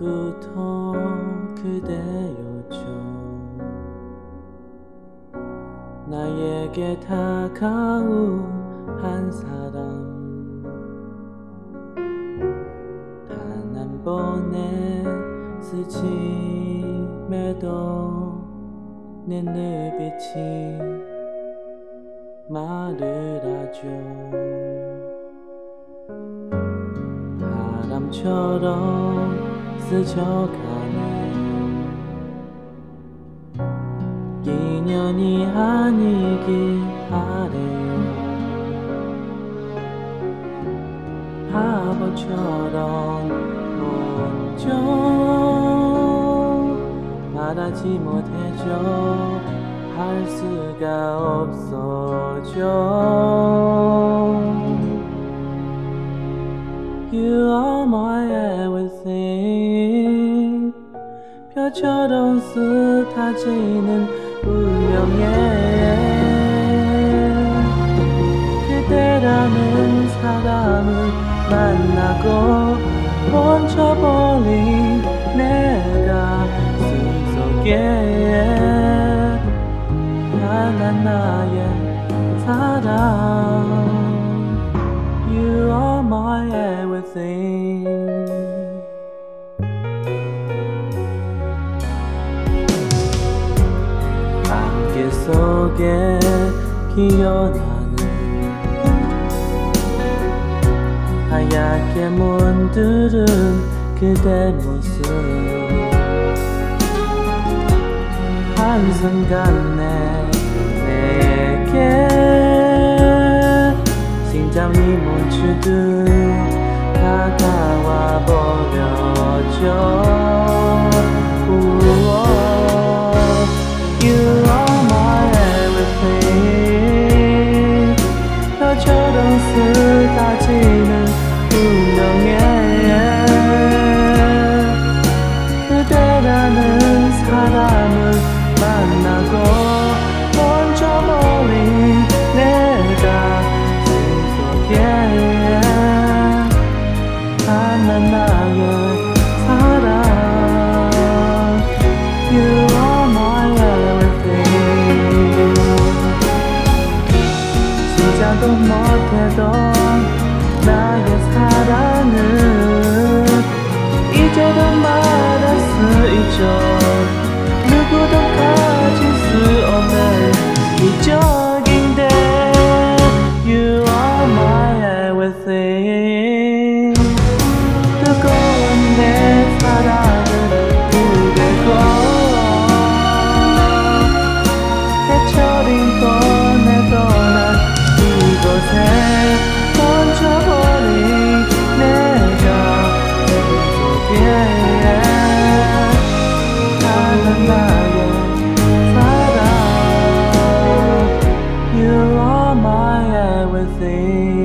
처음부터 그대였죠 나에게 다가온 한 사람. 단 한 번의 스침에도 내 눈빛이 말을 하죠. 바람처럼 스쳐가는 인연이 아니길 바래요 바보처럼 먼저 말하지 못해줘. 할 수가 없어져. You are 별처럼 흩어지는 운명에 그대라는 사람을 만나고 멈춰버린 내가 숨속에 하나 나의 사랑. You are my everything 속에 피어나는 하얗게 문드른 그대 모습 한순간에 내게 심장이 멈추듯 다가와 버렸죠 쏟아 시작도 못해도 나의 사랑은 이제도 말 thing.